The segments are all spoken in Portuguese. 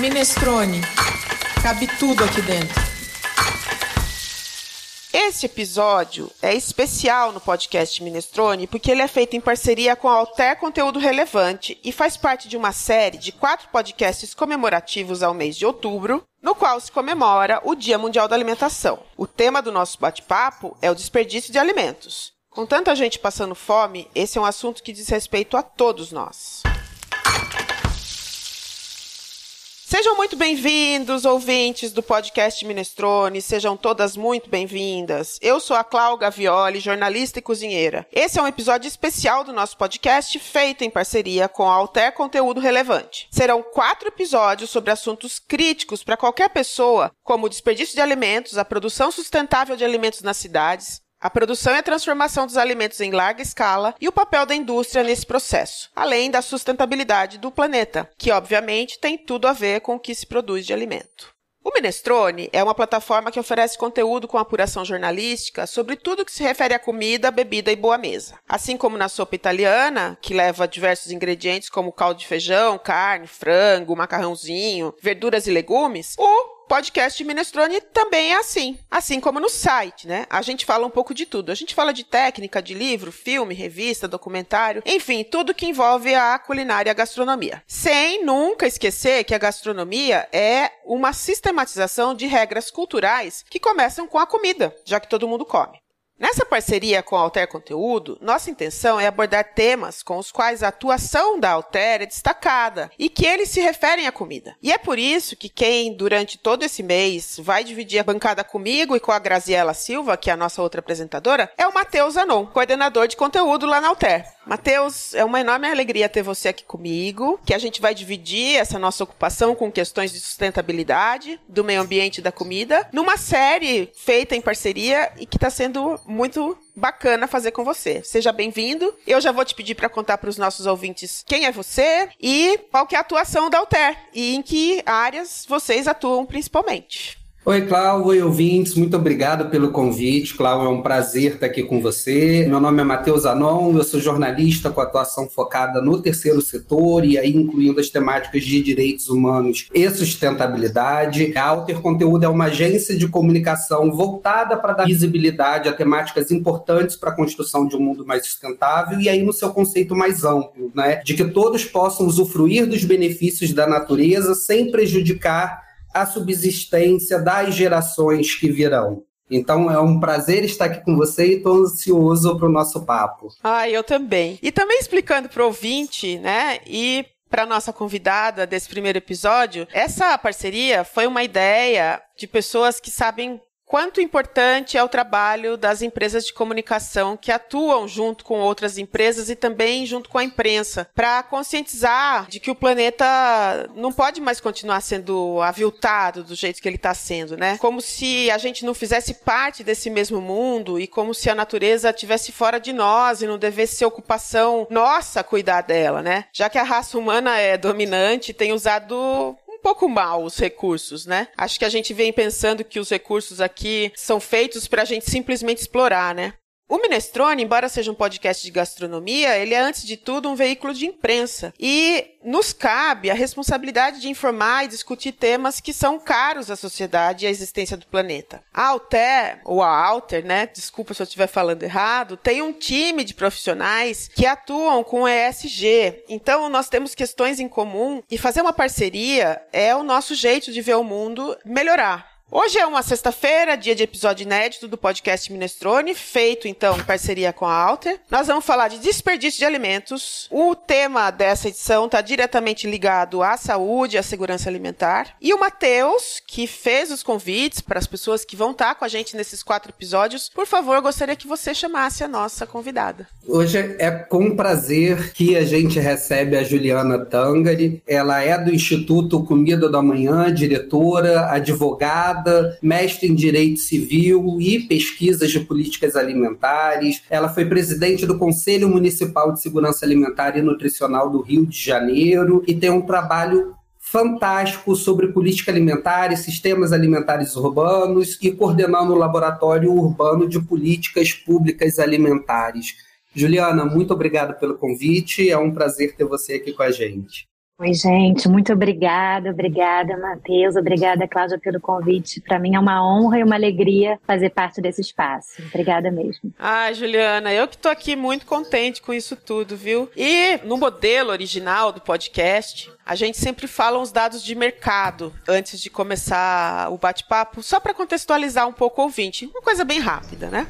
Minestrone. Cabe tudo aqui dentro. Este episódio é especial no podcast Minestrone porque ele é feito em parceria com a Alter Conteúdo Relevante e faz parte de uma série de quatro podcasts comemorativos ao mês de outubro, no qual se comemora o Dia Mundial da Alimentação. O tema do nosso bate-papo é o desperdício de alimentos. Com tanta gente passando fome, esse é um assunto que diz respeito a todos nós. Sejam muito bem-vindos, ouvintes do podcast Minestrone, sejam todas muito bem-vindas. Eu sou a Cláudia Gavioli, jornalista e cozinheira. Esse é um episódio especial do nosso podcast, feito em parceria com a Alter Conteúdo Relevante. Serão quatro episódios sobre assuntos críticos para qualquer pessoa, como o desperdício de alimentos, a produção sustentável de alimentos nas cidades, a produção e a transformação dos alimentos em larga escala e o papel da indústria nesse processo, além da sustentabilidade do planeta, que obviamente tem tudo a ver com o que se produz de alimento. O Minestrone é uma plataforma que oferece conteúdo com apuração jornalística sobre tudo que se refere a comida, bebida e boa mesa. Assim como na sopa italiana, que leva diversos ingredientes como caldo de feijão, carne, frango, macarrãozinho, verduras e legumes, o podcast Minestrone também é assim. Assim como no site, né? A gente fala um pouco de tudo. A gente fala de técnica, de livro, filme, revista, documentário, enfim, tudo que envolve a culinária e a gastronomia. Sem nunca esquecer que a gastronomia é uma sistematização de regras culturais que começam com a comida, já que todo mundo come. Nessa parceria com a Alter Conteúdo, nossa intenção é abordar temas com os quais a atuação da Alter é destacada e que eles se referem à comida. E é por isso que quem, durante todo esse mês, vai dividir a bancada comigo e com a Graziela Silva, que é a nossa outra apresentadora, é o Matheus Anon, coordenador de conteúdo lá na Alter. Matheus, é uma enorme alegria ter você aqui comigo, que a gente vai dividir essa nossa ocupação com questões de sustentabilidade, do meio ambiente e da comida, numa série feita em parceria e que está sendo muito bacana fazer com você. Seja bem-vindo. Eu já vou te pedir para contar para os nossos ouvintes quem é você e qual que é a atuação da Alter e em que áreas vocês atuam principalmente. Oi, Cláudio, oi, ouvintes, muito obrigado pelo convite. Cláudio, é um prazer estar aqui com você. Meu nome é Matheus Anon, eu sou jornalista com atuação focada no terceiro setor e aí incluindo as temáticas de direitos humanos e sustentabilidade. A Alter Conteúdo é uma agência de comunicação voltada para dar visibilidade a temáticas importantes para a construção de um mundo mais sustentável e aí no seu conceito mais amplo, né, de que todos possam usufruir dos benefícios da natureza sem prejudicar a subsistência das gerações que virão. Então é um prazer estar aqui com você e estou ansioso para o nosso papo. Ah, eu também. E também explicando para o ouvinte, né? E para nossa convidada desse primeiro episódio, essa parceria foi uma ideia de pessoas que sabem quanto importante é o trabalho das empresas de comunicação que atuam junto com outras empresas e também junto com a imprensa para conscientizar de que o planeta não pode mais continuar sendo aviltado do jeito que ele está sendo, né? Como se a gente não fizesse parte desse mesmo mundo e como se a natureza estivesse fora de nós e não devesse ser ocupação nossa cuidar dela, né? Já que a raça humana é dominante, tem usado pouco mal os recursos, né? Acho que a gente vem pensando que os recursos aqui são feitos para a gente simplesmente explorar, né? O Minestrone, embora seja um podcast de gastronomia, ele é antes de tudo um veículo de imprensa. E nos cabe a responsabilidade de informar e discutir temas que são caros à sociedade e à existência do planeta. A Alter, ou a Alter, né? Desculpa se eu estiver falando errado, tem um time de profissionais que atuam com ESG. Então, nós temos questões em comum e fazer uma parceria é o nosso jeito de ver o mundo melhorar. Hoje é uma sexta-feira, dia de episódio inédito do podcast Minestrone, feito então em parceria com a Alter. Nós vamos falar de desperdício de alimentos. O tema dessa edição está diretamente ligado à saúde à segurança alimentar. E o Matheus, que fez os convites para as pessoas que vão estar com a gente nesses quatro episódios, por favor, gostaria que você chamasse a nossa convidada. Hoje é com prazer que a gente recebe a Juliana Tangari. Ela é do Instituto Comida da Manhã, diretora, advogada mestre em Direito Civil e Pesquisas de Políticas Alimentares. Ela foi presidente do Conselho Municipal de Segurança Alimentar e Nutricional do Rio de Janeiro e tem um trabalho fantástico sobre política alimentar e sistemas alimentares urbanos e coordenando o Laboratório Urbano de Políticas Públicas Alimentares. Juliana, muito obrigado pelo convite. É um prazer ter você aqui com a gente. Oi, gente, muito obrigada, obrigada, Matheus, obrigada, Cláudia, pelo convite. Para mim é uma honra e uma alegria fazer parte desse espaço. Obrigada mesmo. Ai, Juliana, eu que tô aqui muito contente com isso tudo, viu? E no modelo original do podcast, a gente sempre fala uns dados de mercado antes de começar o bate-papo, só para contextualizar um pouco o ouvinte. Uma coisa bem rápida, né?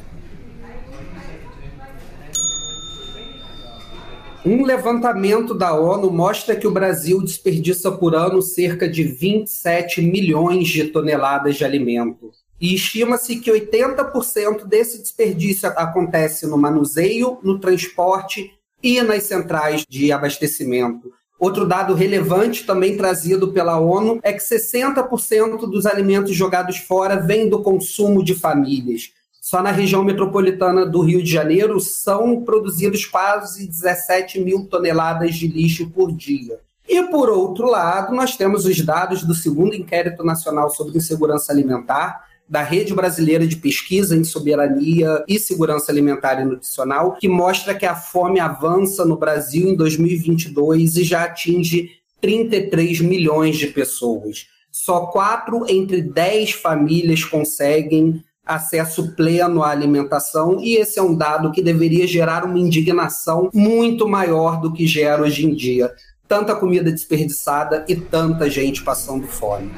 Um levantamento da ONU mostra que o Brasil desperdiça por ano cerca de 27 milhões de toneladas de alimento. E estima-se que 80% desse desperdício acontece no manuseio, no transporte e nas centrais de abastecimento. Outro dado relevante também trazido pela ONU é que 60% dos alimentos jogados fora vêm do consumo de famílias. Só na região metropolitana do Rio de Janeiro são produzidos quase 17 mil toneladas de lixo por dia. E, por outro lado, nós temos os dados do segundo Inquérito Nacional sobre Insegurança Alimentar, da Rede Brasileira de Pesquisa em Soberania e Segurança Alimentar e Nutricional, que mostra que a fome avança no Brasil em 2022 e já atinge 33 milhões de pessoas. Só quatro entre dez famílias conseguem acesso pleno à alimentação, e esse é um dado que deveria gerar uma indignação muito maior do que gera hoje em dia. Tanta comida desperdiçada e tanta gente passando fome.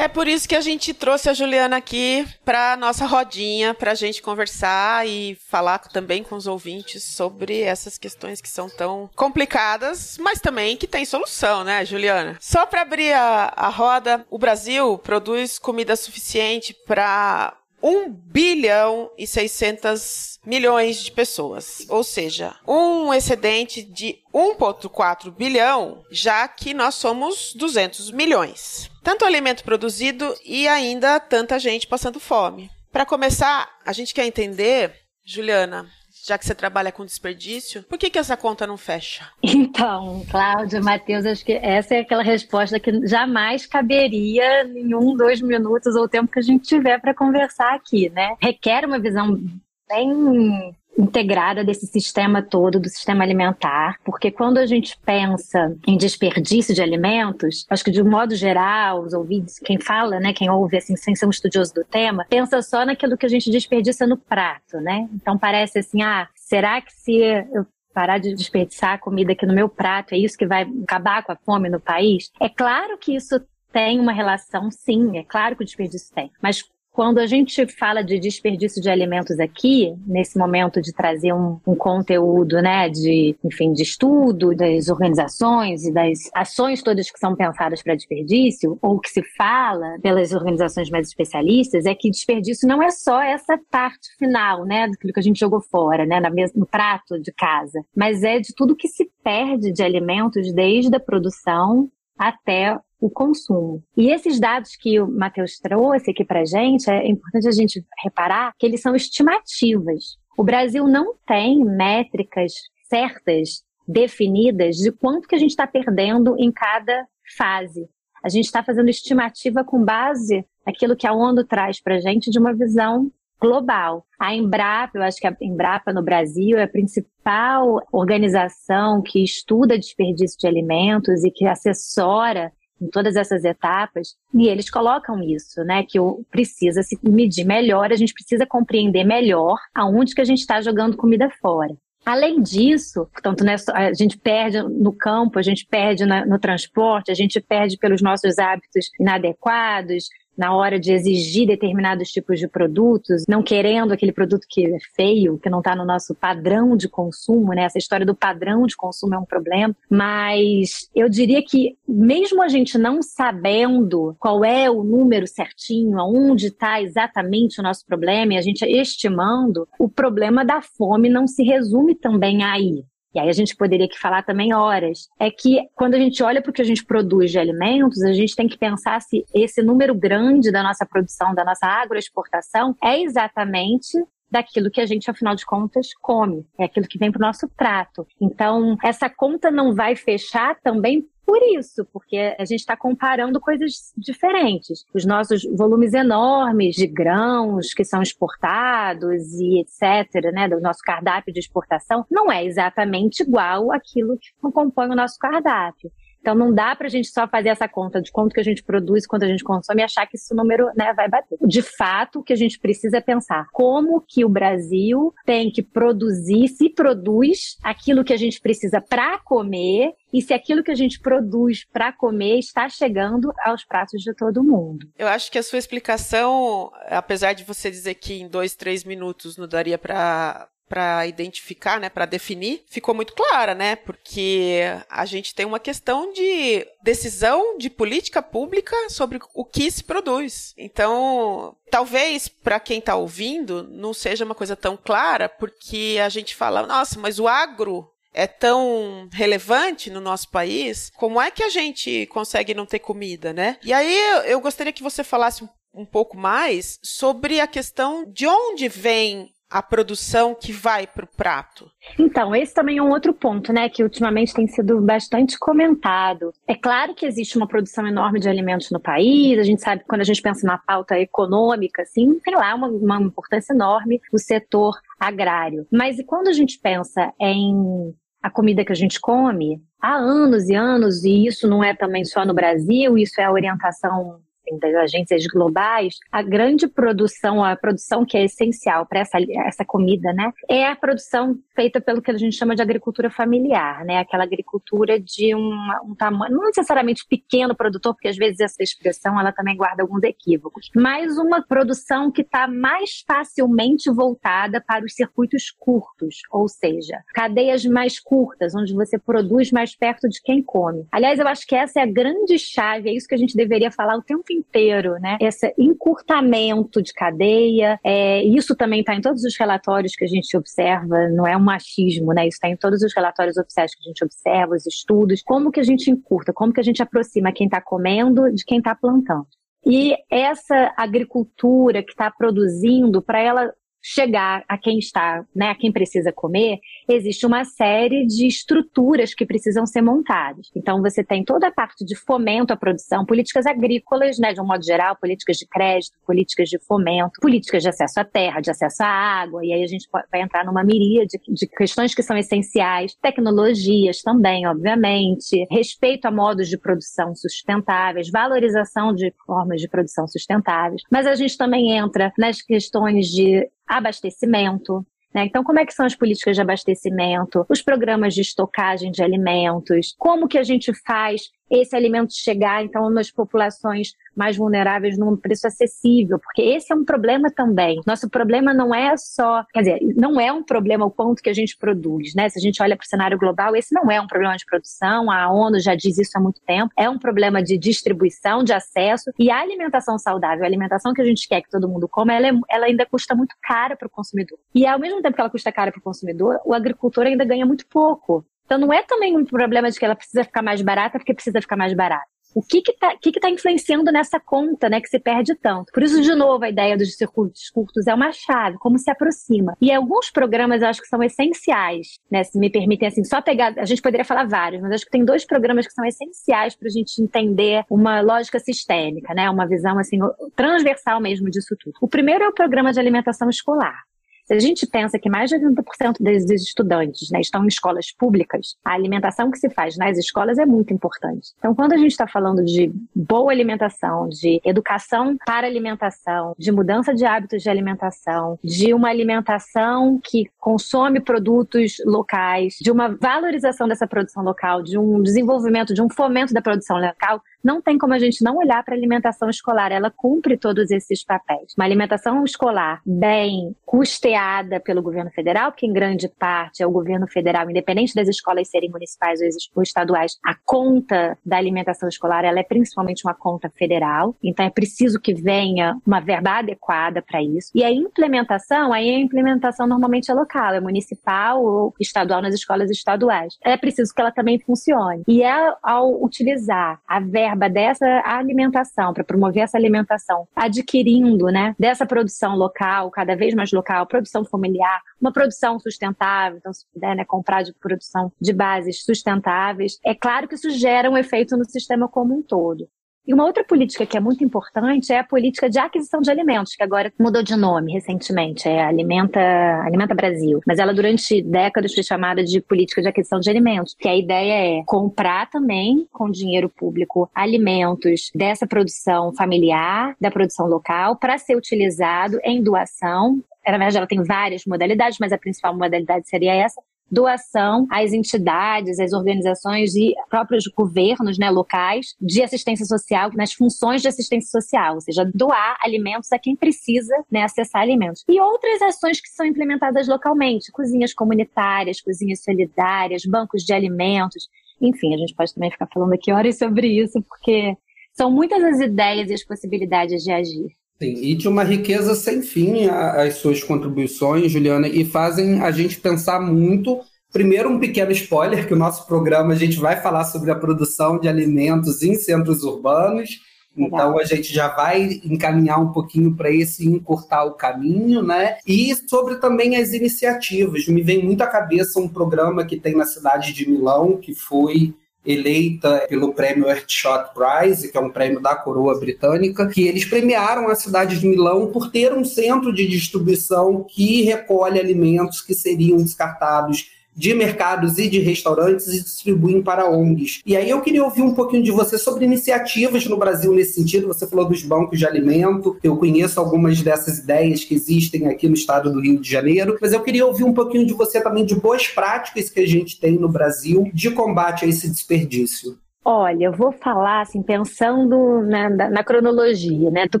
É por isso que a gente trouxe a Juliana aqui para nossa rodinha, para a gente conversar e falar também com os ouvintes sobre essas questões que são tão complicadas, mas também que tem solução, né, Juliana? Só para abrir a, a roda, o Brasil produz comida suficiente para 1 bilhão e 600 milhões de pessoas, ou seja, um excedente de 1,4 bilhão, já que nós somos 200 milhões. Tanto alimento produzido e ainda tanta gente passando fome. Para começar, a gente quer entender, Juliana, já que você trabalha com desperdício, por que, que essa conta não fecha? Então, Cláudia, Matheus, acho que essa é aquela resposta que jamais caberia em um, dois minutos ou o tempo que a gente tiver para conversar aqui, né? Requer uma visão bem integrada desse sistema todo, do sistema alimentar, porque quando a gente pensa em desperdício de alimentos, acho que de um modo geral, os ouvintes, quem fala, né, quem ouve assim, sem ser um estudioso do tema, pensa só naquilo que a gente desperdiça no prato, né? Então parece assim, ah, será que se eu parar de desperdiçar comida aqui no meu prato, é isso que vai acabar com a fome no país? É claro que isso tem uma relação, sim, é claro que o desperdício tem. Mas quando a gente fala de desperdício de alimentos aqui, nesse momento de trazer um, um, conteúdo, né, de, enfim, de estudo das organizações e das ações todas que são pensadas para desperdício, ou que se fala pelas organizações mais especialistas, é que desperdício não é só essa parte final, né, do que a gente jogou fora, né, na mesa, no prato de casa, mas é de tudo que se perde de alimentos desde a produção até o consumo. E esses dados que o Matheus trouxe aqui para gente, é importante a gente reparar que eles são estimativas. O Brasil não tem métricas certas, definidas, de quanto que a gente está perdendo em cada fase. A gente está fazendo estimativa com base naquilo que a ONU traz para a gente de uma visão global. A Embrapa, eu acho que a Embrapa no Brasil é a principal organização que estuda desperdício de alimentos e que assessora em todas essas etapas, e eles colocam isso, né, que precisa se medir melhor, a gente precisa compreender melhor aonde que a gente está jogando comida fora. Além disso, portanto, né, a gente perde no campo, a gente perde no transporte, a gente perde pelos nossos hábitos inadequados, na hora de exigir determinados tipos de produtos, não querendo aquele produto que é feio, que não está no nosso padrão de consumo, né? Essa história do padrão de consumo é um problema. Mas eu diria que, mesmo a gente não sabendo qual é o número certinho, aonde está exatamente o nosso problema, e a gente estimando, o problema da fome não se resume também aí e aí a gente poderia que falar também horas, é que quando a gente olha para o que a gente produz de alimentos, a gente tem que pensar se esse número grande da nossa produção, da nossa agroexportação, é exatamente daquilo que a gente, afinal de contas, come. É aquilo que vem para o nosso prato. Então, essa conta não vai fechar também por isso, porque a gente está comparando coisas diferentes. Os nossos volumes enormes de grãos que são exportados e etc., né, do nosso cardápio de exportação, não é exatamente igual àquilo que compõe o nosso cardápio. Então não dá para a gente só fazer essa conta de quanto que a gente produz, quanto a gente consome e achar que esse número né, vai bater. De fato, o que a gente precisa é pensar como que o Brasil tem que produzir, se produz aquilo que a gente precisa para comer e se aquilo que a gente produz para comer está chegando aos pratos de todo mundo. Eu acho que a sua explicação, apesar de você dizer que em dois, três minutos não daria para para identificar, né, para definir, ficou muito clara, né? Porque a gente tem uma questão de decisão de política pública sobre o que se produz. Então, talvez para quem está ouvindo não seja uma coisa tão clara, porque a gente fala, nossa, mas o agro é tão relevante no nosso país, como é que a gente consegue não ter comida, né? E aí eu gostaria que você falasse um pouco mais sobre a questão de onde vem a produção que vai para o prato? Então, esse também é um outro ponto, né, que ultimamente tem sido bastante comentado. É claro que existe uma produção enorme de alimentos no país, a gente sabe que quando a gente pensa na pauta econômica, assim, tem lá uma, uma importância enorme o setor agrário. Mas e quando a gente pensa em a comida que a gente come, há anos e anos, e isso não é também só no Brasil, isso é a orientação assim, das agências globais, a grande produção, a produção que é essencial para essa, essa comida, né, é a produção feita pelo que a gente chama de agricultura familiar, né, aquela agricultura de um, um tamanho, não necessariamente pequeno produtor, porque às vezes essa expressão ela também guarda alguns equívocos, mas uma produção que está mais facilmente voltada para os circuitos curtos, ou seja, cadeias mais curtas, onde você produz mais perto de quem come. Aliás, eu acho que essa é a grande chave, é isso que a gente deveria falar o tempo inteiro, né? Esse encurtamento de cadeia, é, isso também está em todos os relatórios que a gente observa, não é um machismo, né? Isso está em todos os relatórios oficiais que a gente observa, os estudos, como que a gente encurta, como que a gente aproxima quem está comendo de quem está plantando. E essa agricultura que está produzindo, para ela chegar a quem está, né, a quem precisa comer, existe uma série de estruturas que precisam ser montadas. Então você tem toda a parte de fomento à produção, políticas agrícolas, né, de um modo geral, políticas de crédito, políticas de fomento, políticas de acesso à terra, de acesso à água, e aí a gente vai entrar numa miríade de, questões que são essenciais, tecnologias também, obviamente, respeito a modos de produção sustentáveis, valorização de formas de produção sustentáveis, mas a gente também entra nas questões de abastecimento. Né? Então, como é que são as políticas de abastecimento, os programas de estocagem de alimentos, como que a gente faz esse alimento chegar, então, nas populações mais vulneráveis num preço acessível, porque esse é um problema também. Nosso problema não é só, quer dizer, não é um problema o quanto que a gente produz, né? Se a gente olha para o cenário global, esse não é um problema de produção, a ONU já diz isso há muito tempo, é um problema de distribuição, de acesso, e a alimentação saudável, a alimentação que a gente quer que todo mundo coma, ela, é, ela ainda custa muito cara para o consumidor. E ao mesmo tempo que ela custa cara para o consumidor, o agricultor ainda ganha muito pouco. Então não é também um problema de que ela precisa ficar mais barata porque precisa ficar mais barata. O que que tá, que que tá influenciando nessa conta, né, que se perde tanto? Por isso, de novo, a ideia dos circuitos curtos é uma chave, como se aproxima. E alguns programas eu acho que são essenciais, né, se me permitem, assim, só pegar, a gente poderia falar vários, mas acho que tem dois programas que são essenciais para a gente entender uma lógica sistêmica, né, uma visão, assim, transversal mesmo disso tudo. O primeiro é o programa de alimentação escolar. Se a gente pensa que mais de 80% dos estudantes né, estão em escolas públicas, a alimentação que se faz nas escolas é muito importante. Então, quando a gente está falando de boa alimentação, de educação para alimentação, de mudança de hábitos de alimentação, de uma alimentação que consome produtos locais, de uma valorização dessa produção local, de um desenvolvimento, de um fomento da produção local, não tem como a gente não olhar para a alimentação escolar. Ela cumpre todos esses papéis. Uma alimentação escolar bem custeada pelo governo federal, porque em grande parte é o governo federal, independente das escolas serem municipais ou estaduais, a conta da alimentação escolar ela é principalmente uma conta federal. Então é preciso que venha uma verba adequada para isso. E a implementação, aí a implementação normalmente é local, é municipal ou estadual nas escolas estaduais. É preciso que ela também funcione. E é ao utilizar a verba verba dessa alimentação, para promover essa alimentação, adquirindo, né, dessa produção local, cada vez mais local, produção familiar, uma produção sustentável, então se puder, né, comprar de produção de bases sustentáveis, é claro que isso gera um efeito no sistema como um todo. E uma outra política que é muito importante é a política de aquisição de alimentos, que agora mudou de nome recentemente, é Alimenta, Alimenta Brasil. Mas ela durante décadas foi chamada de política de aquisição de alimentos, que a ideia é comprar também com dinheiro público alimentos dessa produção familiar, da produção local, para ser utilizado em doação na verdade, ela tem várias modalidades, mas a principal modalidade seria essa, doação às entidades, às organizações e próprios governos né, locais de assistência social, nas funções de assistência social, ou seja, doar alimentos a quem precisa né, acessar alimentos. E outras ações que são implementadas localmente, cozinhas comunitárias, cozinhas solidárias, bancos de alimentos. Enfim, a gente pode também ficar falando aqui horas sobre isso, porque são muitas as ideias e as possibilidades de agir. Sim, e de uma riqueza sem fim as suas contribuições, Juliana, e fazem a gente pensar muito. Primeiro, um pequeno spoiler, que o nosso programa a gente vai falar sobre a produção de alimentos em centros urbanos. Então a gente já vai encaminhar um pouquinho para esse encurtar o caminho, né? E sobre também as iniciativas. Me vem muito à cabeça um programa que tem na cidade de Milão, que foi eleita pelo prêmio Earthshot Prize, que é um prêmio da coroa britânica, que eles premiaram a cidade de Milão por ter um centro de distribuição que recolhe alimentos que seriam descartados de mercados e de restaurantes e distribuem para ONGs. E aí eu queria ouvir um pouquinho de você sobre iniciativas no Brasil nesse sentido. Você falou dos bancos de alimento, eu conheço algumas dessas ideias que existem aqui no estado do Rio de Janeiro, mas eu queria ouvir um pouquinho de você também de boas práticas que a gente tem no Brasil de combate a esse desperdício. Olha, eu vou falar assim, pensando na, na cronologia, né, do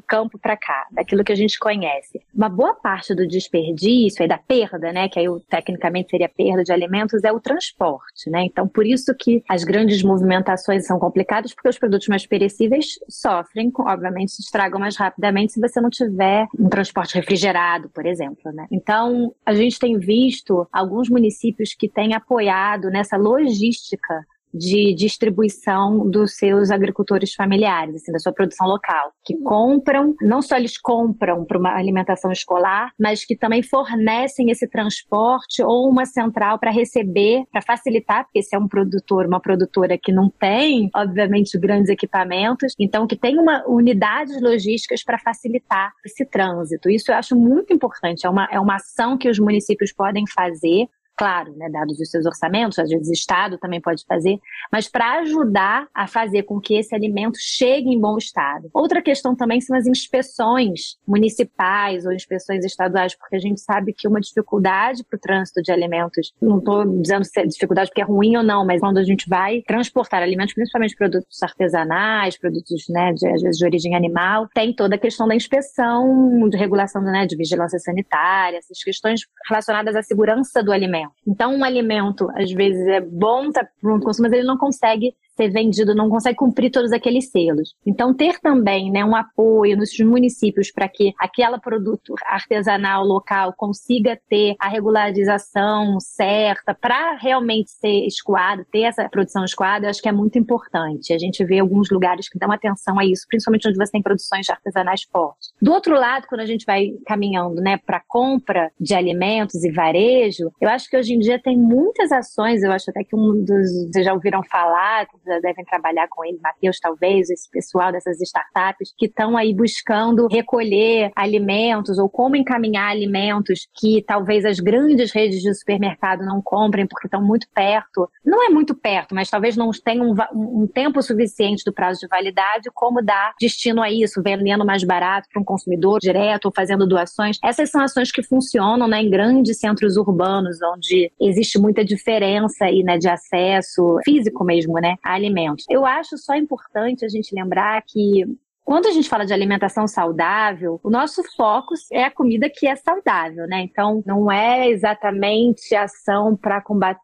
campo para cá, daquilo que a gente conhece. Uma boa parte do desperdício, e da perda, né, que aí tecnicamente seria perda de alimentos, é o transporte, né? Então, por isso que as grandes movimentações são complicadas, porque os produtos mais perecíveis sofrem, obviamente, se estragam mais rapidamente se você não tiver um transporte refrigerado, por exemplo, né? Então, a gente tem visto alguns municípios que têm apoiado nessa logística de distribuição dos seus agricultores familiares, assim, da sua produção local, que compram, não só eles compram para uma alimentação escolar, mas que também fornecem esse transporte ou uma central para receber, para facilitar, porque se é um produtor, uma produtora que não tem, obviamente, grandes equipamentos, então que tem uma unidades logísticas para facilitar esse trânsito. Isso eu acho muito importante, é uma, é uma ação que os municípios podem fazer claro, né, dados os seus orçamentos, às vezes o Estado também pode fazer, mas para ajudar a fazer com que esse alimento chegue em bom estado. Outra questão também são as inspeções municipais ou inspeções estaduais, porque a gente sabe que uma dificuldade para o trânsito de alimentos, não estou dizendo se é dificuldade porque é ruim ou não, mas quando a gente vai transportar alimentos, principalmente produtos artesanais, produtos, né, de, às vezes de origem animal, tem toda a questão da inspeção, de regulação, né, de vigilância sanitária, essas questões relacionadas à segurança do alimento. Então, um alimento, às vezes, é bom para o consumo, mas ele não consegue ser vendido, não consegue cumprir todos aqueles selos. Então, ter também né, um apoio nos municípios para que aquele produto artesanal local consiga ter a regularização certa para realmente ser escoado, ter essa produção escoada, eu acho que é muito importante. A gente vê alguns lugares que dão atenção a isso, principalmente onde você tem produções artesanais fortes. Do outro lado, quando a gente vai caminhando né, para compra de alimentos e varejo, eu acho que hoje em dia tem muitas ações, eu acho até que um dos, vocês já ouviram falar, devem trabalhar com ele, Matheus, talvez, esse pessoal dessas startups, que estão aí buscando recolher alimentos ou como encaminhar alimentos que talvez as grandes redes de supermercado não comprem porque estão muito perto. Não é muito perto, mas talvez não tenham um, um tempo suficiente do prazo de validade, como dar destino a isso, vendendo mais barato para um consumidor direto ou fazendo doações. Essas são ações que funcionam né, em grandes centros urbanos, onde existe muita diferença aí, né, de acesso físico mesmo, né, alimentos. Eu acho só importante a gente lembrar que quando a gente fala de alimentação saudável, o nosso foco é a comida que é saudável, né? Então, não é exatamente ação para combater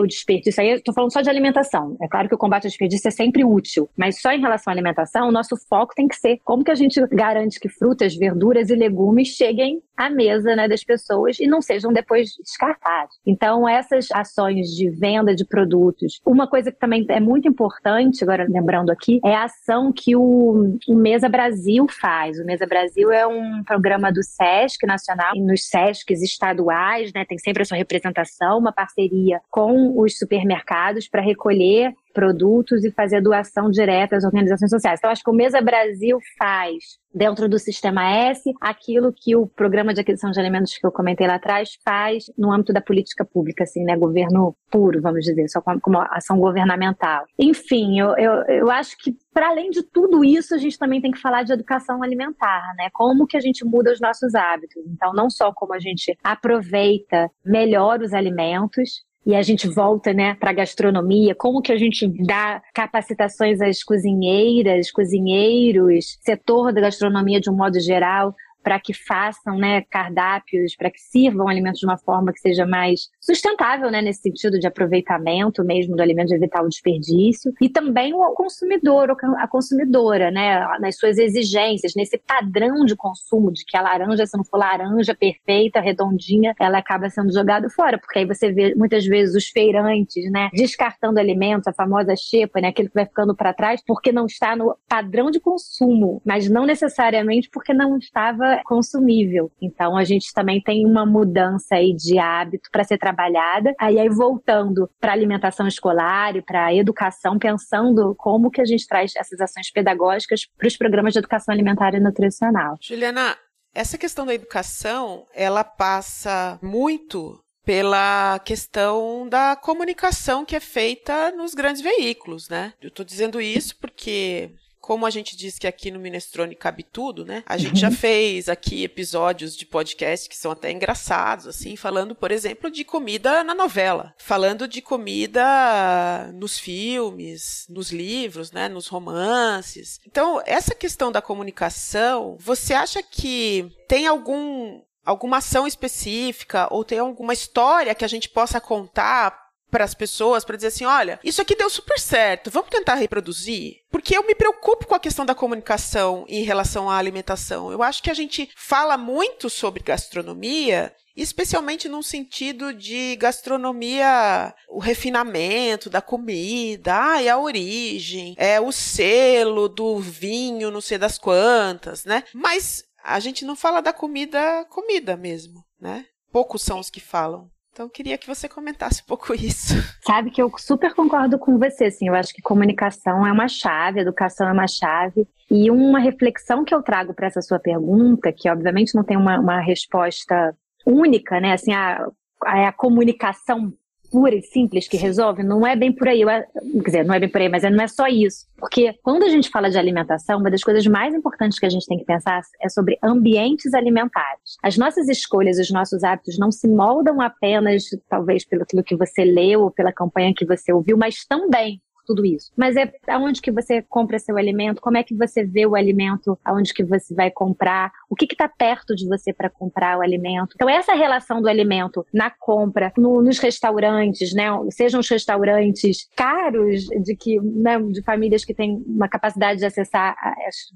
o desperdício. Aí eu estou falando só de alimentação. É claro que o combate ao desperdício é sempre útil, mas só em relação à alimentação, o nosso foco tem que ser como que a gente garante que frutas, verduras e legumes cheguem à mesa né, das pessoas e não sejam depois descartados. Então, essas ações de venda de produtos, uma coisa que também é muito importante, agora lembrando aqui, é a ação que o, o Mesa Brasil faz. O Mesa Brasil é um programa do SESC Nacional, e nos SESCs estaduais, né, tem sempre a sua representação, uma parceria com os supermercados para recolher produtos e fazer doação direta às organizações sociais. Então, acho que o Mesa Brasil faz, dentro do Sistema S, aquilo que o Programa de Aquisição de Alimentos que eu comentei lá atrás faz no âmbito da política pública, assim, né? Governo puro, vamos dizer, só como, como ação governamental. Enfim, eu, eu, eu acho que, para além de tudo isso, a gente também tem que falar de educação alimentar, né? Como que a gente muda os nossos hábitos. Então, não só como a gente aproveita melhor os alimentos, e a gente volta né, para gastronomia, como que a gente dá capacitações às cozinheiras, cozinheiros, setor da gastronomia de um modo geral, para que façam né, cardápios, para que sirvam alimentos de uma forma que seja mais sustentável, né, nesse sentido de aproveitamento mesmo do alimento, de evitar o desperdício. E também o consumidor, a consumidora, né, nas suas exigências, nesse padrão de consumo, de que a laranja, se não for laranja perfeita, redondinha, ela acaba sendo jogada fora, porque aí você vê muitas vezes os feirantes, né, descartando alimentos, a famosa xepa, né, aquele que vai ficando para trás, porque não está no padrão de consumo, mas não necessariamente porque não estava consumível. Então a gente também tem uma mudança aí de hábito para ser trabalhada. Aí, aí voltando para alimentação escolar e para educação, pensando como que a gente traz essas ações pedagógicas para os programas de educação alimentar e nutricional. Juliana, essa questão da educação, ela passa muito pela questão da comunicação que é feita nos grandes veículos, né? Eu estou dizendo isso porque como a gente diz que aqui no Minestrone cabe tudo, né? A gente já fez aqui episódios de podcast que são até engraçados, assim, falando, por exemplo, de comida na novela, falando de comida nos filmes, nos livros, né? Nos romances. Então, essa questão da comunicação, você acha que tem algum alguma ação específica ou tem alguma história que a gente possa contar para as pessoas para dizer assim, olha, isso aqui deu super certo, vamos tentar reproduzir? Porque eu me preocupo com a questão da comunicação em relação à alimentação. Eu acho que a gente fala muito sobre gastronomia, especialmente num sentido de gastronomia, o refinamento da comida, ai, a origem, é o selo do vinho, não sei das quantas, né? Mas a gente não fala da comida, comida mesmo, né? Poucos são os que falam. Então, queria que você comentasse um pouco isso. Sabe que eu super concordo com você, assim, eu acho que comunicação é uma chave, educação é uma chave. E uma reflexão que eu trago para essa sua pergunta, que obviamente não tem uma, uma resposta única, né? Assim, a, a, a comunicação pura e simples que resolve, não é bem por aí. Quer dizer, não é bem por aí, mas não é só isso. Porque quando a gente fala de alimentação, uma das coisas mais importantes que a gente tem que pensar é sobre ambientes alimentares. As nossas escolhas, os nossos hábitos não se moldam apenas, talvez, pelo que você leu ou pela campanha que você ouviu, mas também tudo isso. Mas é aonde que você compra seu alimento, como é que você vê o alimento, aonde que você vai comprar, o que está perto de você para comprar o alimento. Então, essa relação do alimento na compra, no, nos restaurantes, né? Sejam os restaurantes caros, de que, né, de famílias que têm uma capacidade de acessar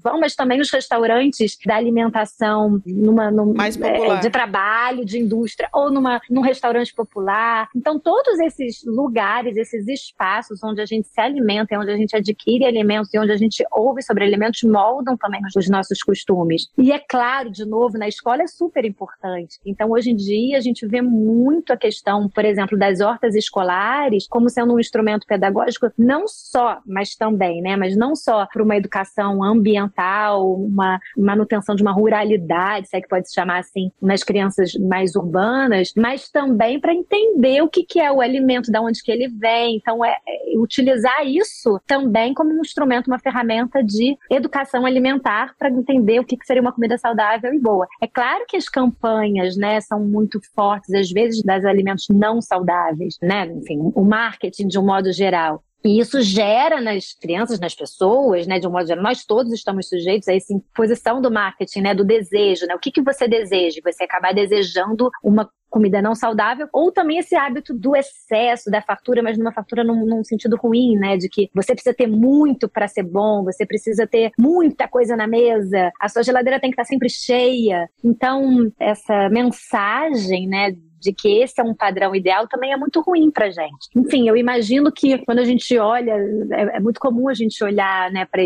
vão, mas também os restaurantes da alimentação numa, num, Mais é, de trabalho, de indústria, ou numa, num restaurante popular. Então, todos esses lugares, esses espaços onde a gente se alimenta, onde a gente adquire alimentos e onde a gente ouve sobre alimentos, moldam também os nossos costumes. E é claro, de novo, na escola é super importante. Então, hoje em dia, a gente vê muito a questão, por exemplo, das hortas escolares como sendo um instrumento pedagógico, não só, mas também, né? Mas não só para uma educação ambiental, uma manutenção de uma ruralidade, se é que pode se chamar assim, nas crianças mais urbanas, mas também para entender o que, que é o alimento, de onde que ele vem. Então, é, é utilizar usar isso também como um instrumento, uma ferramenta de educação alimentar para entender o que seria uma comida saudável e boa. É claro que as campanhas, né, são muito fortes, às vezes, das alimentos não saudáveis, né? Enfim, o marketing de um modo geral. E isso gera nas crianças, nas pessoas, né, de um modo geral, nós todos estamos sujeitos a essa imposição do marketing, né, do desejo, né? O que, que você deseja? Você acabar desejando uma comida não saudável, ou também esse hábito do excesso, da fartura, mas numa fartura num, num sentido ruim, né? De que você precisa ter muito para ser bom, você precisa ter muita coisa na mesa, a sua geladeira tem que estar sempre cheia. Então, essa mensagem, né? de que esse é um padrão ideal também é muito ruim para gente. Enfim, eu imagino que quando a gente olha, é, é muito comum a gente olhar né, para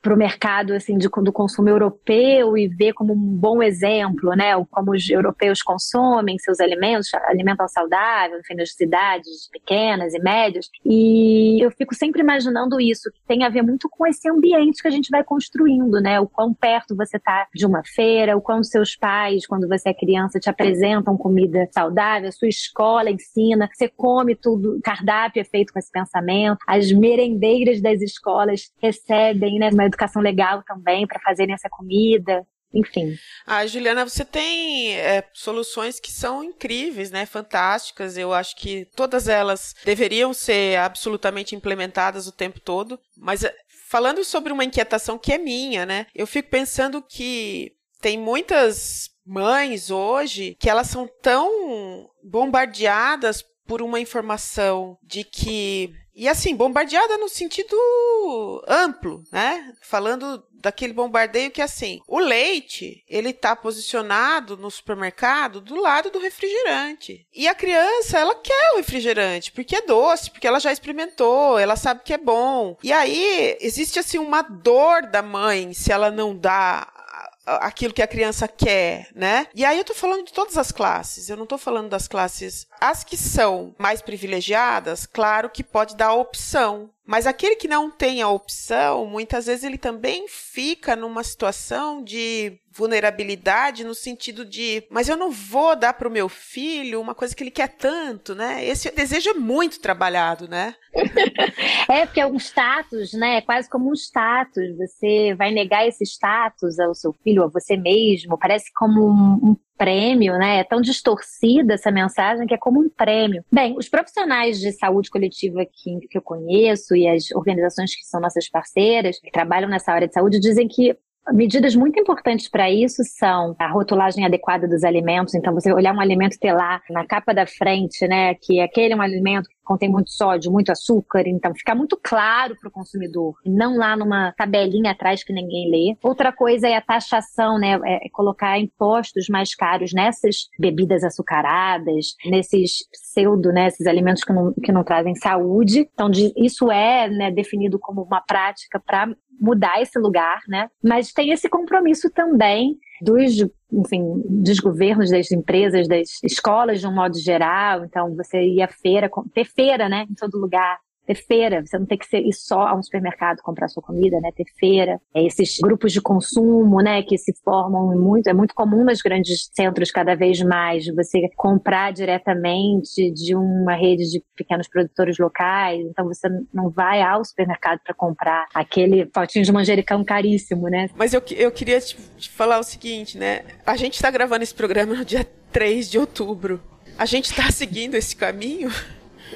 para o mercado assim de, do consumo europeu e ver como um bom exemplo, né, como os europeus consomem seus alimentos, alimentam saudável, enfim, nas cidades pequenas e médias. E eu fico sempre imaginando isso, que tem a ver muito com esse ambiente que a gente vai construindo, né, o quão perto você está de uma feira, o quão seus pais, quando você é criança, te apresentam comida saudável, a sua escola ensina, você come tudo, cardápio é feito com esse pensamento, as merendeiras das escolas recebem, né, uma educação legal também para fazerem essa comida enfim. Ah, Juliana, você tem é, soluções que são incríveis, né? Fantásticas. Eu acho que todas elas deveriam ser absolutamente implementadas o tempo todo. Mas é, falando sobre uma inquietação que é minha, né? Eu fico pensando que tem muitas mães hoje que elas são tão bombardeadas por uma informação de que e assim, bombardeada no sentido amplo, né? Falando daquele bombardeio que assim, o leite, ele tá posicionado no supermercado do lado do refrigerante. E a criança, ela quer o refrigerante, porque é doce, porque ela já experimentou, ela sabe que é bom. E aí existe assim uma dor da mãe se ela não dá aquilo que a criança quer, né? E aí eu tô falando de todas as classes, eu não tô falando das classes. As que são mais privilegiadas, claro que pode dar a opção mas aquele que não tem a opção, muitas vezes ele também fica numa situação de vulnerabilidade no sentido de, mas eu não vou dar para o meu filho uma coisa que ele quer tanto, né? Esse desejo é muito trabalhado, né? é, porque é um status, né? É quase como um status. Você vai negar esse status ao seu filho, a você mesmo. Parece como um, um prêmio, né? É tão distorcida essa mensagem que é como um prêmio. Bem, os profissionais de saúde coletiva que, que eu conheço e as organizações que são nossas parceiras, que trabalham nessa área de saúde, dizem que Medidas muito importantes para isso são a rotulagem adequada dos alimentos. Então, você olhar um alimento ter lá na capa da frente, né, que aquele é um alimento contém muito sódio, muito açúcar, então ficar muito claro para o consumidor, não lá numa tabelinha atrás que ninguém lê. Outra coisa é a taxação, né, é, é colocar impostos mais caros nessas bebidas açucaradas, nesses pseudo, né, esses alimentos que não, que não trazem saúde. Então, de, isso é né, definido como uma prática para mudar esse lugar, né? Mas tem esse compromisso também dos, enfim, dos governos, das empresas, das escolas de um modo geral. Então, você ir à feira, ter feira, né, em todo lugar ter feira, você não tem que ser, ir só a um supermercado comprar sua comida, né? Ter feira, é, esses grupos de consumo, né? Que se formam muito, é muito comum nos grandes centros cada vez mais, você comprar diretamente de uma rede de pequenos produtores locais, então você não vai ao supermercado para comprar aquele potinho de manjericão caríssimo, né? Mas eu, eu queria te, te falar o seguinte, né? A gente está gravando esse programa no dia 3 de outubro. A gente está seguindo esse caminho?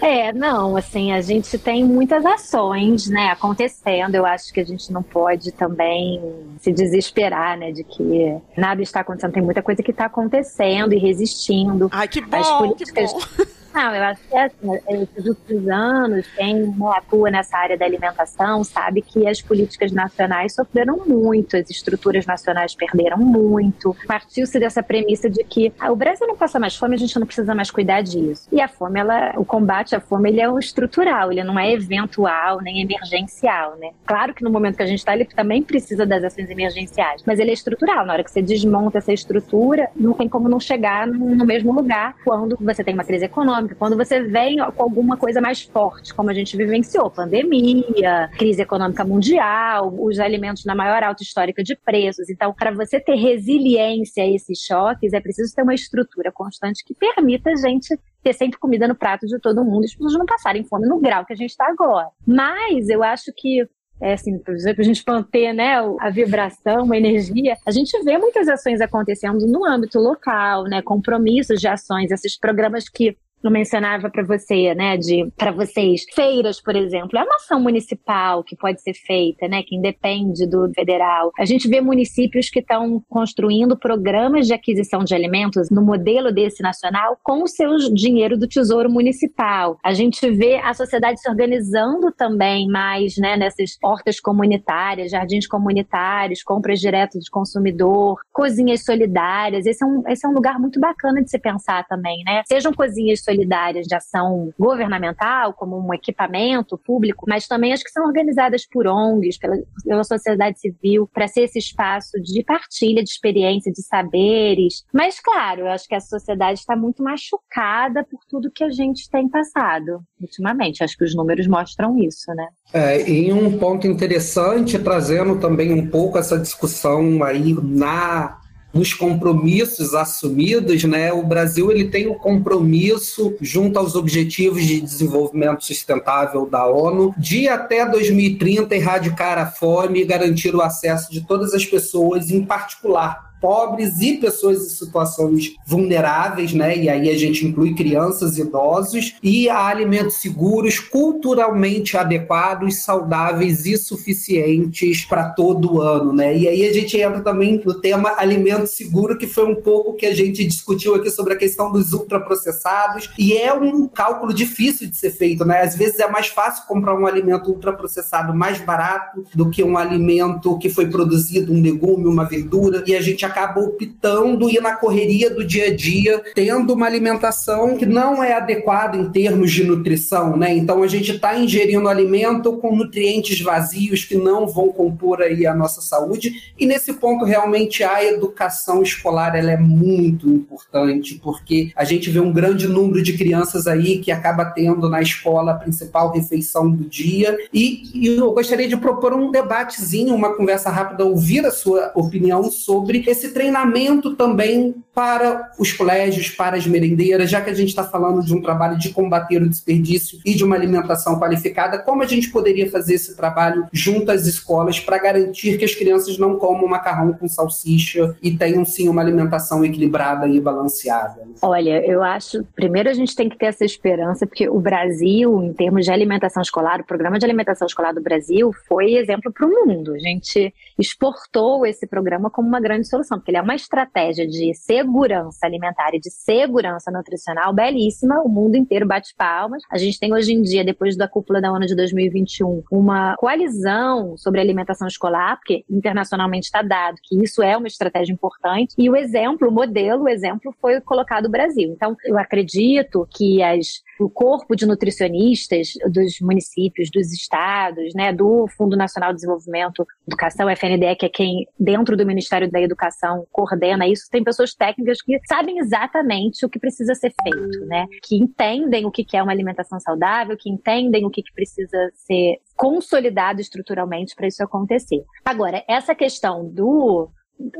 É, não, assim, a gente tem muitas ações, né, acontecendo. Eu acho que a gente não pode também se desesperar, né, de que nada está acontecendo. Tem muita coisa que está acontecendo e resistindo. Ai, que bom, As políticas... que bom. Não, eu acho que é assim, esses últimos anos, quem atua nessa área da alimentação sabe que as políticas nacionais sofreram muito, as estruturas nacionais perderam muito. Partiu-se dessa premissa de que ah, o Brasil não passa mais fome, a gente não precisa mais cuidar disso. E a fome, ela, o combate à fome, ele é um estrutural, ele não é eventual nem emergencial, né? Claro que no momento que a gente está, ele também precisa das ações emergenciais, mas ele é estrutural. Na hora que você desmonta essa estrutura, não tem como não chegar no mesmo lugar quando você tem uma crise econômica econômica, quando você vem com alguma coisa mais forte, como a gente vivenciou, pandemia, crise econômica mundial, os alimentos na maior alta histórica de preços. Então, para você ter resiliência a esses choques, é preciso ter uma estrutura constante que permita a gente ter sempre comida no prato de todo mundo as pessoas não passarem fome no grau que a gente está agora. Mas eu acho que é assim, exemplo, a gente manter né, a vibração, a energia, a gente vê muitas ações acontecendo no âmbito local, né, compromissos de ações, esses programas que eu mencionava para você, né, de para vocês, feiras, por exemplo, é uma ação municipal que pode ser feita, né, que independe do federal. A gente vê municípios que estão construindo programas de aquisição de alimentos no modelo desse nacional com o seu dinheiro do Tesouro Municipal. A gente vê a sociedade se organizando também mais, né, nessas hortas comunitárias, jardins comunitários, compras diretas de consumidor, cozinhas solidárias. Esse é um, esse é um lugar muito bacana de se pensar também, né? Sejam cozinhas solidárias de ação governamental, como um equipamento público, mas também as que são organizadas por ONGs, pela, pela sociedade civil, para ser esse espaço de partilha de experiência, de saberes. Mas, claro, eu acho que a sociedade está muito machucada por tudo que a gente tem passado ultimamente. Acho que os números mostram isso, né? É, e um ponto interessante, trazendo também um pouco essa discussão aí na nos compromissos assumidos, né? O Brasil ele tem um compromisso junto aos objetivos de desenvolvimento sustentável da ONU de até 2030 erradicar a fome e garantir o acesso de todas as pessoas, em particular pobres e pessoas em situações vulneráveis, né? E aí a gente inclui crianças idosos, e alimentos seguros, culturalmente adequados, saudáveis e suficientes para todo ano, né? E aí a gente entra também no tema alimento seguro, que foi um pouco que a gente discutiu aqui sobre a questão dos ultraprocessados, e é um cálculo difícil de ser feito, né? Às vezes é mais fácil comprar um alimento ultraprocessado mais barato do que um alimento que foi produzido, um legume, uma verdura, e a gente acaba optando ir na correria do dia a dia, tendo uma alimentação que não é adequada em termos de nutrição, né? Então a gente está ingerindo alimento com nutrientes vazios que não vão compor aí a nossa saúde. E nesse ponto realmente a educação escolar ela é muito importante, porque a gente vê um grande número de crianças aí que acaba tendo na escola a principal refeição do dia. E, e eu gostaria de propor um debatezinho, uma conversa rápida, ouvir a sua opinião sobre esse esse treinamento também para os colégios, para as merendeiras, já que a gente está falando de um trabalho de combater o desperdício e de uma alimentação qualificada, como a gente poderia fazer esse trabalho junto às escolas para garantir que as crianças não comam macarrão com salsicha e tenham sim uma alimentação equilibrada e balanceada? Olha, eu acho, primeiro a gente tem que ter essa esperança, porque o Brasil, em termos de alimentação escolar, o programa de alimentação escolar do Brasil foi exemplo para o mundo. A gente exportou esse programa como uma grande solução porque ele é uma estratégia de segurança alimentar e de segurança nutricional belíssima. O mundo inteiro bate palmas. A gente tem hoje em dia, depois da cúpula da ONU de 2021, uma coalizão sobre alimentação escolar, porque internacionalmente está dado que isso é uma estratégia importante. E o exemplo, o modelo, o exemplo foi colocado o Brasil. Então, eu acredito que as o corpo de nutricionistas dos municípios, dos estados, né, do Fundo Nacional de Desenvolvimento Educação, FNDE, que é quem, dentro do Ministério da Educação, coordena isso, tem pessoas técnicas que sabem exatamente o que precisa ser feito, né, que entendem o que é uma alimentação saudável, que entendem o que precisa ser consolidado estruturalmente para isso acontecer. Agora, essa questão do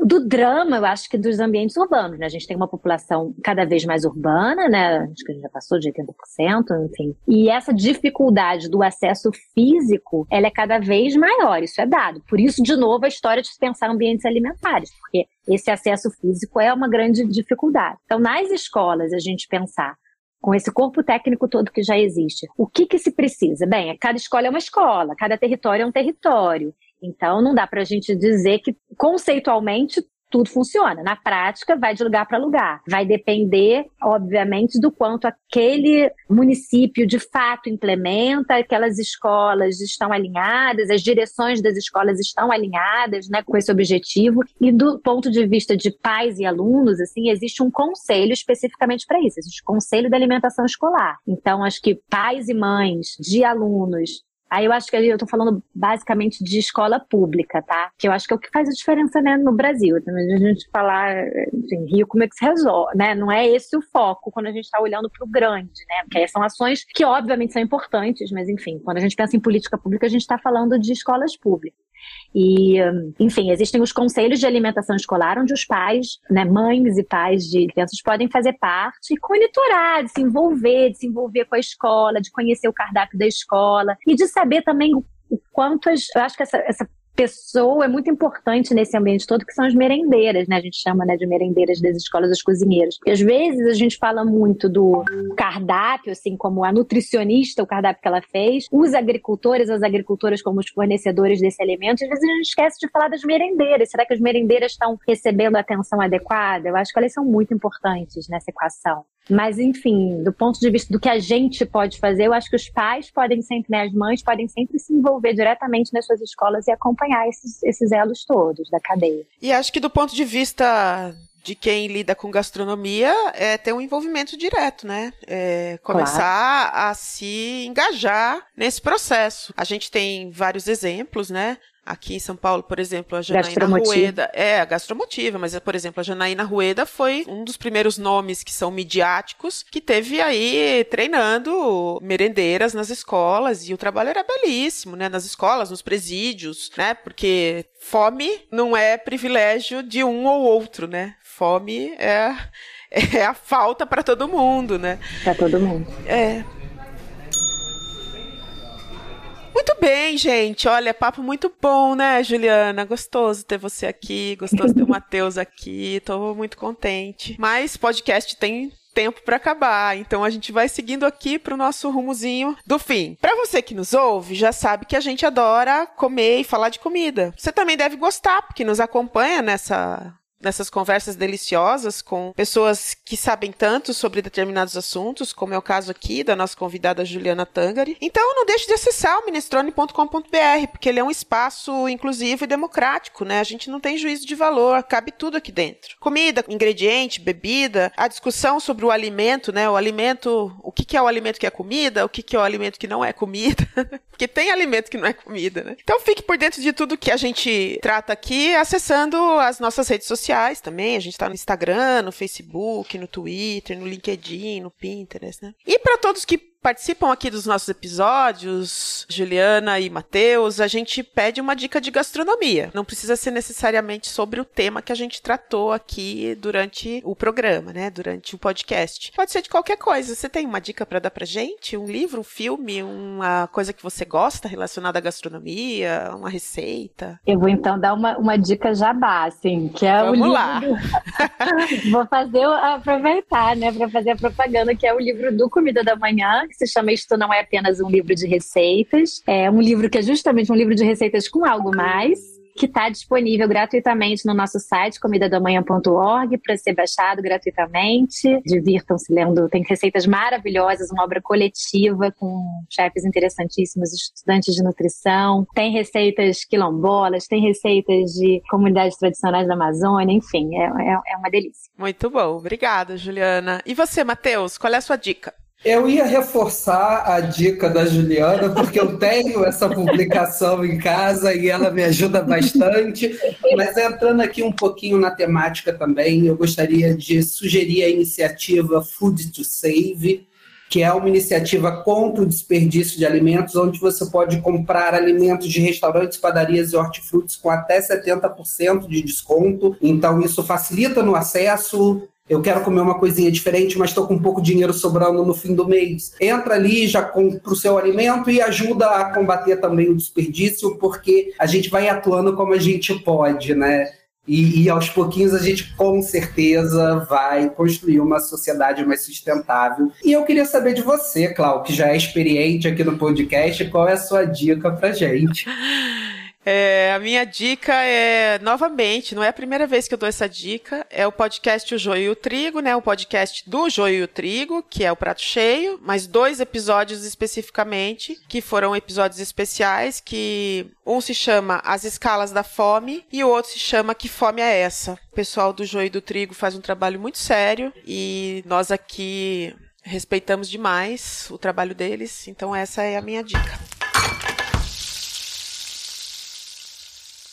do drama, eu acho que dos ambientes urbanos, né? A gente tem uma população cada vez mais urbana, né? Acho que a gente já passou de 80%, enfim. E essa dificuldade do acesso físico, ela é cada vez maior, isso é dado. Por isso, de novo, a história de pensar ambientes alimentares, porque esse acesso físico é uma grande dificuldade. Então, nas escolas, a gente pensar com esse corpo técnico todo que já existe. O que que se precisa? Bem, cada escola é uma escola, cada território é um território. Então, não dá para a gente dizer que conceitualmente tudo funciona. Na prática, vai de lugar para lugar. Vai depender, obviamente, do quanto aquele município de fato implementa, aquelas escolas estão alinhadas, as direções das escolas estão alinhadas né, com esse objetivo. E do ponto de vista de pais e alunos, assim, existe um conselho especificamente para isso. Existe o Conselho da Alimentação Escolar. Então, acho que pais e mães de alunos Aí eu acho que eu tô falando basicamente de escola pública, tá? Que eu acho que é o que faz a diferença, né, no Brasil. A gente falar, enfim, Rio, como é que se resolve, né? Não é esse o foco quando a gente está olhando para o grande, né? Porque aí são ações que, obviamente, são importantes, mas, enfim, quando a gente pensa em política pública, a gente está falando de escolas públicas. E, enfim, existem os conselhos de alimentação escolar, onde os pais, né, mães e pais de crianças podem fazer parte e monitorar, de se envolver, de se envolver com a escola, de conhecer o cardápio da escola e de saber também o quanto eu acho que essa, essa pessoa é muito importante nesse ambiente todo, que são as merendeiras, né? A gente chama né, de merendeiras das escolas, as cozinheiras. Porque às vezes a gente fala muito do cardápio, assim, como a nutricionista, o cardápio que ela fez, os agricultores, as agricultoras como os fornecedores desse alimento, às vezes a gente esquece de falar das merendeiras. Será que as merendeiras estão recebendo a atenção adequada? Eu acho que elas são muito importantes nessa equação. Mas, enfim, do ponto de vista do que a gente pode fazer, eu acho que os pais podem sempre, né, as mães podem sempre se envolver diretamente nas suas escolas e acompanhar esses, esses elos todos da cadeia. E acho que do ponto de vista de quem lida com gastronomia é ter um envolvimento direto, né? É começar claro. a se engajar nesse processo. A gente tem vários exemplos, né? Aqui em São Paulo, por exemplo, a Janaína Rueda. É, a gastromotiva, mas, por exemplo, a Janaína Rueda foi um dos primeiros nomes que são midiáticos que teve aí treinando merendeiras nas escolas e o trabalho era belíssimo, né? Nas escolas, nos presídios, né? Porque fome não é privilégio de um ou outro, né? Fome é, é a falta para todo mundo, né? Para todo mundo. É. Muito bem, gente. Olha, papo muito bom, né, Juliana? Gostoso ter você aqui, gostoso ter o Matheus aqui. Tô muito contente. Mas podcast tem tempo para acabar. Então a gente vai seguindo aqui pro nosso rumozinho do fim. Para você que nos ouve, já sabe que a gente adora comer e falar de comida. Você também deve gostar, porque nos acompanha nessa nessas conversas deliciosas com pessoas que sabem tanto sobre determinados assuntos, como é o caso aqui da nossa convidada Juliana Tangari. Então não deixe de acessar o minestrone.com.br, porque ele é um espaço inclusivo e democrático, né? A gente não tem juízo de valor, cabe tudo aqui dentro. Comida, ingrediente, bebida, a discussão sobre o alimento, né? O alimento, o que é o alimento que é comida, o que é o alimento que não é comida, porque tem alimento que não é comida, né? Então fique por dentro de tudo que a gente trata aqui acessando as nossas redes sociais sociais também. A gente está no Instagram, no Facebook, no Twitter, no LinkedIn, no Pinterest, né? E para todos que participam aqui dos nossos episódios, Juliana e Matheus, a gente pede uma dica de gastronomia. Não precisa ser necessariamente sobre o tema que a gente tratou aqui durante o programa, né? Durante o podcast. Pode ser de qualquer coisa. Você tem uma dica para dar pra gente? Um livro, um filme, uma coisa que você gosta relacionada à gastronomia, uma receita? Eu vou então dar uma, uma dica jabá, assim, que é Vamos o livro. lá. Do... vou fazer, aproveitar, né, para fazer a propaganda, que é o livro do Comida da Manhã, que se chama Isto Não É Apenas um Livro de Receitas. É um livro que é justamente um livro de receitas com algo mais que está disponível gratuitamente no nosso site comidadamanhã.org para ser baixado gratuitamente. Divirtam-se lendo, tem receitas maravilhosas, uma obra coletiva com chefes interessantíssimos, estudantes de nutrição, tem receitas quilombolas, tem receitas de comunidades tradicionais da Amazônia, enfim, é, é, é uma delícia. Muito bom, obrigada, Juliana. E você, Matheus, qual é a sua dica? Eu ia reforçar a dica da Juliana, porque eu tenho essa publicação em casa e ela me ajuda bastante. Mas entrando aqui um pouquinho na temática também, eu gostaria de sugerir a iniciativa Food to Save, que é uma iniciativa contra o desperdício de alimentos, onde você pode comprar alimentos de restaurantes, padarias e hortifrutis com até 70% de desconto. Então, isso facilita no acesso, eu quero comer uma coisinha diferente, mas estou com pouco dinheiro sobrando no fim do mês. Entra ali, já compra o seu alimento e ajuda a combater também o desperdício, porque a gente vai atuando como a gente pode, né? E, e, aos pouquinhos a gente com certeza vai construir uma sociedade mais sustentável. E eu queria saber de você, Cláudio, que já é experiente aqui no podcast, qual é a sua dica pra gente? É, a minha dica é, novamente, não é a primeira vez que eu dou essa dica, é o podcast O Joio e o Trigo, né? O podcast do Joio e o Trigo, que é o prato cheio, mas dois episódios especificamente, que foram episódios especiais, que um se chama As Escalas da Fome e o outro se chama Que Fome é Essa? O pessoal do Joio e do Trigo faz um trabalho muito sério e nós aqui respeitamos demais o trabalho deles, então essa é a minha dica.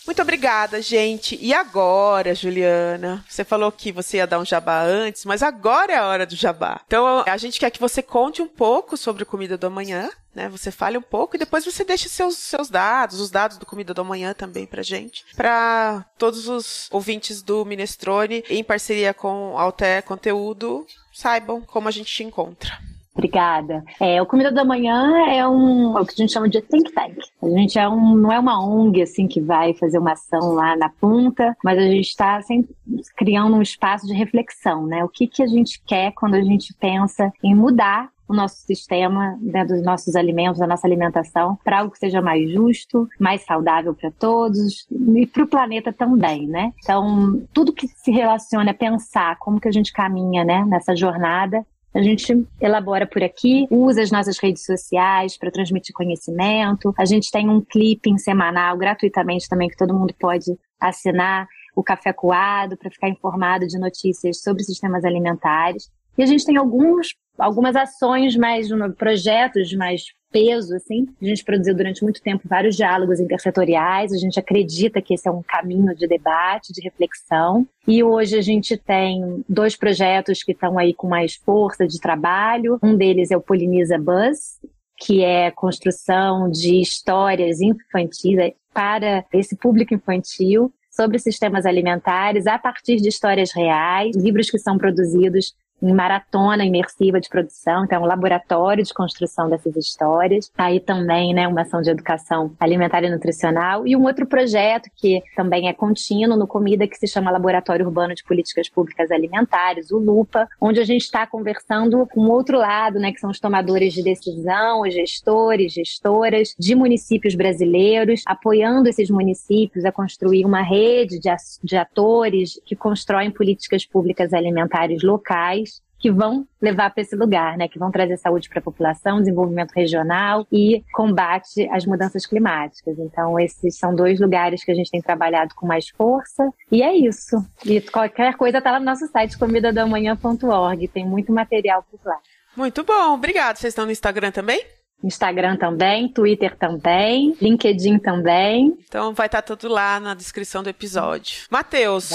Muito obrigada, gente. E agora, Juliana? Você falou que você ia dar um jabá antes, mas agora é a hora do jabá. Então, a gente quer que você conte um pouco sobre Comida do Amanhã, né? Você fale um pouco e depois você deixe seus, seus dados, os dados do Comida do Amanhã também pra gente, para todos os ouvintes do Minestrone, em parceria com Alter Conteúdo, saibam como a gente te encontra. Obrigada. É, o Comida da Manhã é um é o que a gente chama de think tank. A gente é um, não é uma ONG assim que vai fazer uma ação lá na punta, mas a gente está sempre criando um espaço de reflexão, né? O que, que a gente quer quando a gente pensa em mudar o nosso sistema né, dos nossos alimentos, da nossa alimentação, para algo que seja mais justo, mais saudável para todos e para o planeta também, né? Então, tudo que se relaciona a pensar como que a gente caminha né, nessa jornada a gente elabora por aqui, usa as nossas redes sociais para transmitir conhecimento. A gente tem um clipping semanal gratuitamente também que todo mundo pode assinar, o Café Coado, para ficar informado de notícias sobre sistemas alimentares. E a gente tem alguns, algumas ações mais, projetos mais peso, assim. A gente produziu durante muito tempo vários diálogos intersetoriais, a gente acredita que esse é um caminho de debate, de reflexão. E hoje a gente tem dois projetos que estão aí com mais força de trabalho. Um deles é o Poliniza Buzz, que é construção de histórias infantis para esse público infantil sobre sistemas alimentares a partir de histórias reais, livros que são produzidos em maratona imersiva de produção, então é um laboratório de construção dessas histórias. Aí também, né, uma ação de educação alimentar e nutricional e um outro projeto que também é contínuo no Comida que se chama Laboratório Urbano de Políticas Públicas Alimentares, o LUPA, onde a gente está conversando com o outro lado, né, que são os tomadores de decisão, os gestores, gestoras de municípios brasileiros, apoiando esses municípios a construir uma rede de, de atores que constroem políticas públicas alimentares locais que vão levar para esse lugar, né? Que vão trazer saúde para a população, desenvolvimento regional e combate às mudanças climáticas. Então, esses são dois lugares que a gente tem trabalhado com mais força. E é isso. E qualquer coisa está lá no nosso site comidadamanhã.org. Tem muito material por lá. Muito bom, obrigado. Vocês estão no Instagram também? Instagram também, Twitter também, LinkedIn também. Então vai estar tá tudo lá na descrição do episódio. Matheus,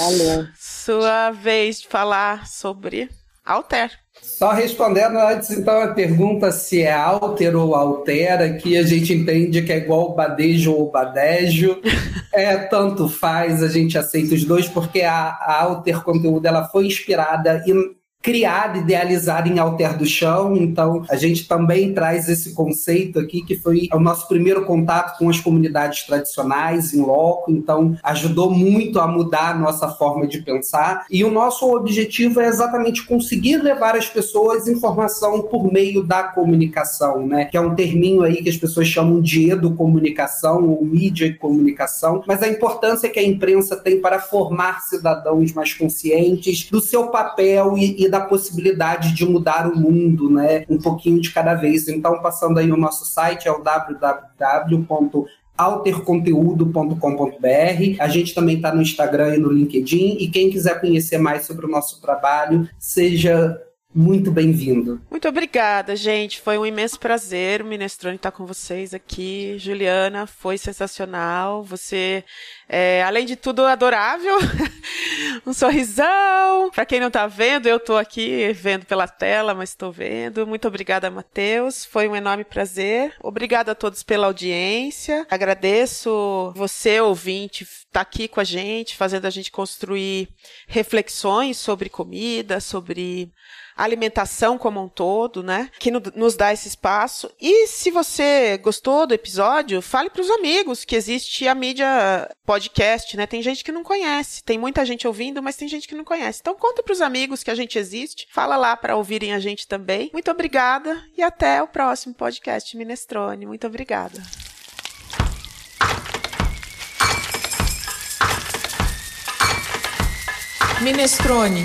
sua vez de falar sobre Alter. Só respondendo antes, então, a pergunta se é alter ou altera, que a gente entende que é igual badejo ou badejo. é, tanto faz, a gente aceita os dois, porque a, a alter conteúdo ela foi inspirada em criada, idealizada em Alter do Chão. Então, a gente também traz esse conceito aqui, que foi o nosso primeiro contato com as comunidades tradicionais em loco. Então, ajudou muito a mudar a nossa forma de pensar. E o nosso objetivo é exatamente conseguir levar as pessoas informação por meio da comunicação, né? Que é um terminho aí que as pessoas chamam de educomunicação ou mídia e comunicação. Mas a importância que a imprensa tem para formar cidadãos mais conscientes do seu papel e, e da da possibilidade de mudar o mundo, né? Um pouquinho de cada vez. Então, passando aí o nosso site, é o www alterconteúdo.com.br. A gente também está no Instagram e no LinkedIn. E quem quiser conhecer mais sobre o nosso trabalho, seja muito bem-vindo. Muito obrigada, gente. Foi um imenso prazer o Minestrone estar com vocês aqui. Juliana, foi sensacional. Você, é, além de tudo, adorável. um sorrisão. Para quem não está vendo, eu estou aqui vendo pela tela, mas estou vendo. Muito obrigada, Matheus. Foi um enorme prazer. Obrigada a todos pela audiência. Agradeço você, ouvinte, estar tá aqui com a gente, fazendo a gente construir reflexões sobre comida, sobre alimentação como um todo, né? Que no, nos dá esse espaço. E se você gostou do episódio, fale para os amigos que existe a mídia podcast, né? Tem gente que não conhece, tem muita gente ouvindo, mas tem gente que não conhece. Então conta para os amigos que a gente existe, fala lá para ouvirem a gente também. Muito obrigada e até o próximo podcast Minestrone. Muito obrigada. Minestrone.